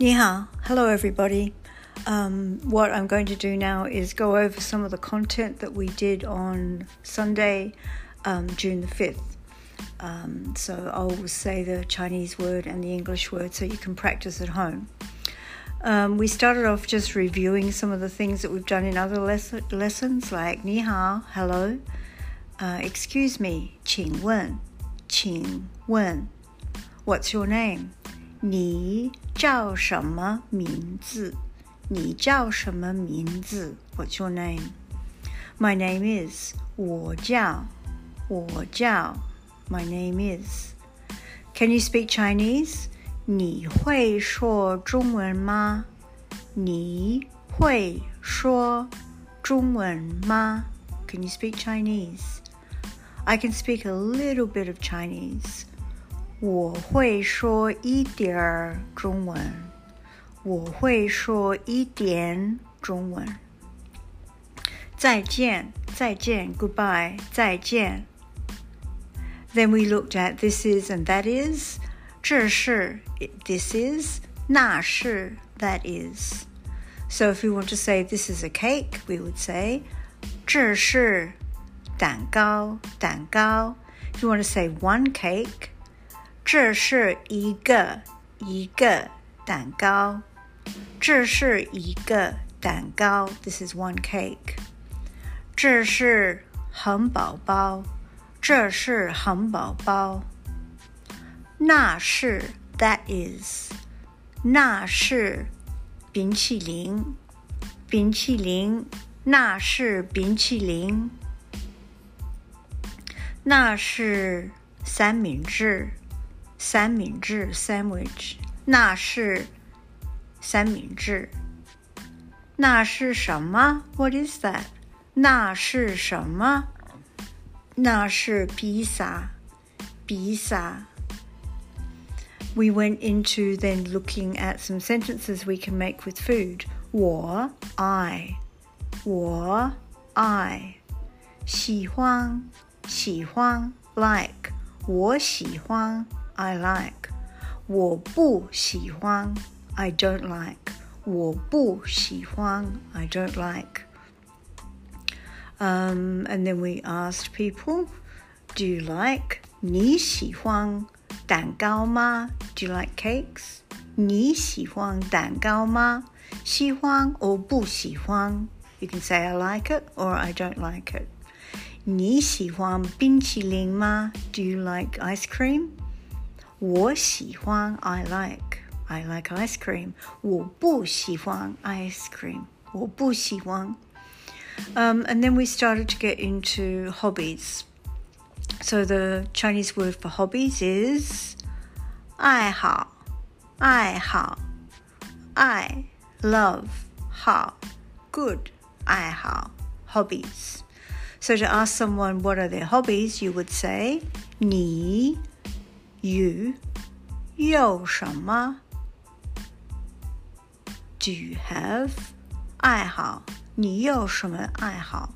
Ni hao. Hello, everybody. Um, what I'm going to do now is go over some of the content that we did on Sunday, um, June the 5th. Um, so I'll say the Chinese word and the English word so you can practice at home. Um, we started off just reviewing some of the things that we've done in other les- lessons like ni hao, hello, uh, excuse me, qing wen, qing wen, what's your name? 你叫什么名字？你叫什么名字？What's your name? My name is 我叫我叫 My name is. Can you speak Chinese? 你会说中文吗？你会说中文吗？Can you speak Chinese? I can speak a little bit of Chinese. 我会说一点儿中文，我会说一点中文。再见，再见，goodbye，再见。Then we looked at this is and that is，这是 this is，那是 that is。So if we want to say this is a cake, we would say 这是蛋糕，蛋糕。If you want to say one cake. 这是一个一个蛋糕，这是一个蛋糕。This is one cake。这是汉堡包，这是汉堡包。那是 that is，那是冰淇淋，冰淇淋，那是冰淇淋。那是三明治。三明治 （sandwich），那是三明治。那是什么？What is that？那是什么？那是披萨，披萨。We went into then looking at some sentences we can make with food. 我 I 我 I 喜欢喜欢 like 我喜欢 I like. 我不喜欢 I don't like. 我不喜欢 I don't like. Um, and then we asked people, do you like 你喜欢蛋糕吗? Do you like cakes? 你喜欢蛋糕吗？喜欢 or 不喜欢 You can say I like it or I don't like it. 你喜欢冰淇淋吗? Do you like ice cream? 我喜欢 I like I like ice cream. 我不喜欢 ice cream. 我不喜欢. Um, and then we started to get into hobbies. So the Chinese word for hobbies is 爱好,爱好,爱 love 好 good 爱好 hobbies. So to ask someone what are their hobbies, you would say 你 you 有什么？Do you have 爱好？你有什么爱好？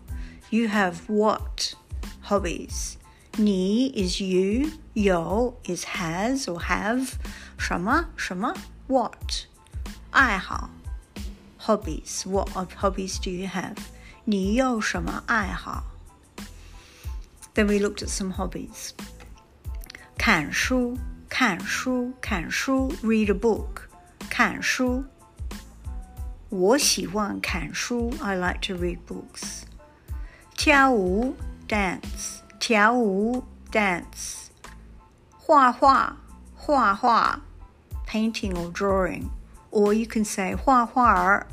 You have what hobbies？你 is you，有 is has or have 什么什么 what 爱好？Hobbies what of hobbies do you have？你有什么爱好？Then we looked at some hobbies. 看书，看书，看书，read a book，看书。我喜欢看书，I like to read books。跳舞，dance，跳舞，dance。画画，画画，painting or drawing，or you can say 画画儿。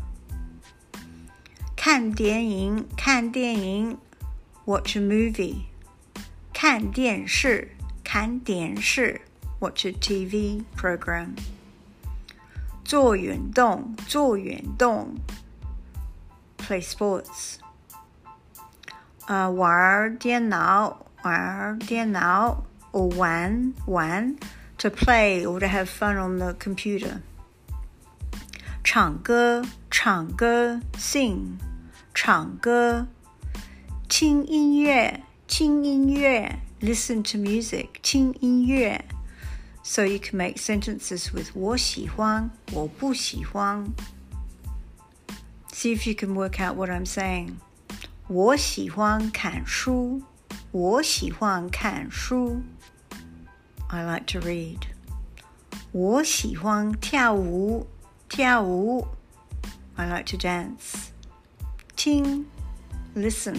看电影，看电影，watch a movie。看电视。 看电视，watch a TV program。做运动，做运动，play sports。呃，玩电脑，玩电脑，or 玩玩，to play or to have fun on the computer。唱歌，唱歌，sing，唱歌，听音乐，听音乐。 listen to music, 听音乐. So you can make sentences with 我喜欢,我不喜欢. See if you can work out what I'm saying. 我喜欢看书,我喜欢看书. I like to read. 我喜欢跳舞，跳舞。I like to dance. 听，listen.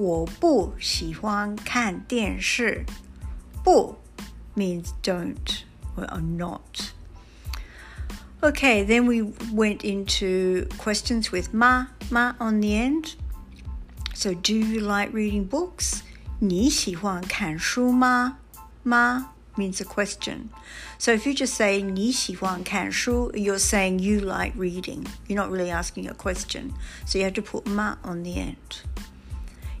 我不喜欢看电视。不 means don't or not. Okay, then we went into questions with ma, ma on the end. So, do you like reading books? 你喜欢看书吗？吗 means a question. So if you just say 你喜欢看书, you're saying you like reading. You're not really asking a question. So you have to put ma on the end.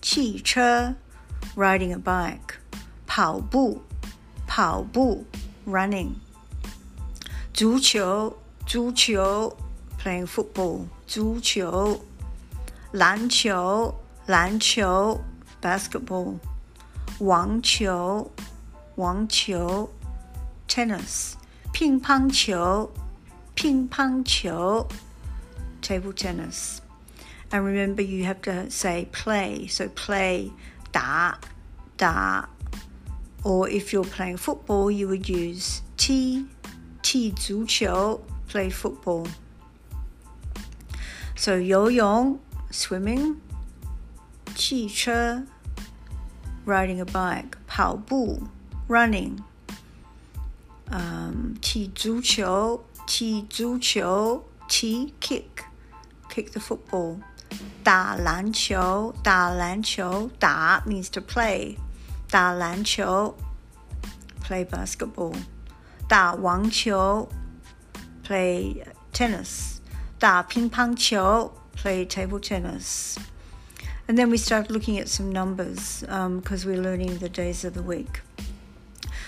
汽车 riding a bike, 跑步跑步 running, 足球足球 playing football, 足球篮球篮球 basketball, 网球网球 tennis 乒乓球乒乓球 table tennis and remember you have to say play so play 打打 or if you're playing football you would use 踢踢足球 play football so 游泳 swimming 汽车 riding a bike 跑步 running. Um, 踢足球,踢足球,踢 kick, kick the football. 打篮球,打篮球,打 means to play. 打篮球 play basketball. 打网球 play tennis. 打乒乓球 play table tennis. And then we start looking at some numbers because um, we're learning the days of the week.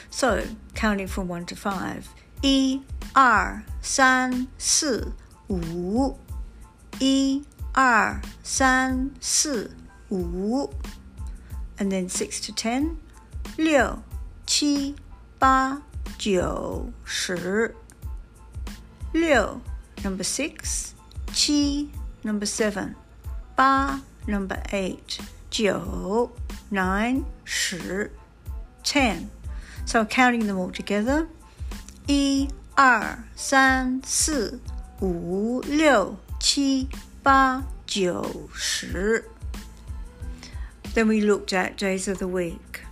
So, counting from 1 to 5. 一、二、三、四、五。一、 二、三、四、五。And then 6 to 10. 六、七、八、九、十。六 number 6. 七 number 7. 八 number 8. 九 9 10 10 so counting them all together. 一、二、三、四、五、六、七、 八、九、十。Then we looked at days of the week.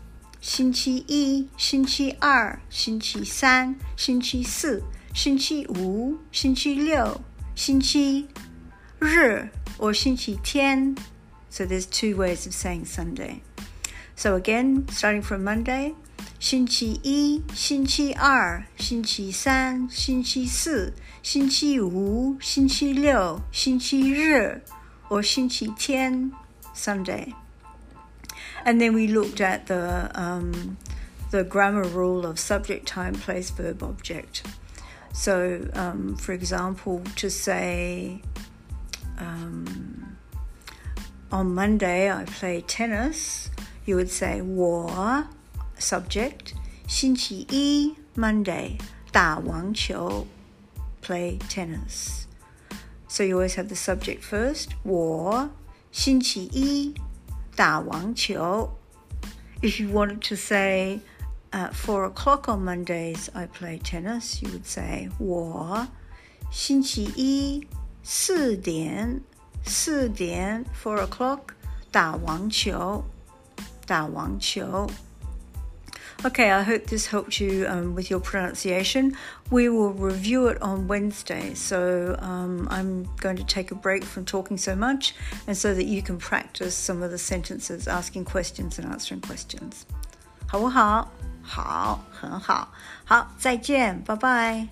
星期一、星期二、星期三、星期四、星期五、星期六、星期日 or 星期天. So there's two ways of saying Sunday. So again, starting from Monday, 星期一、星期二、星期三、星期四、星期五、星期六、星期日，or 星期天 Sunday. And then we looked at the um, the grammar rule of subject, time, place, verb, object. So, um, for example, to say um, on Monday I play tennis, you would say 我 subject 星期一 Monday 打网球 play tennis. So you always have the subject first. 我星期一打网球. If you wanted to say at four o'clock on Mondays, I play tennis. You would say 我星期一四点四点 four o'clock 打网球打网球。 Okay, I hope this helped you um, with your pronunciation. We will review it on Wednesday, so um, I'm going to take a break from talking so much and so that you can practice some of the sentences, asking questions and answering questions. 好不好？好，很好。好，再见，拜拜。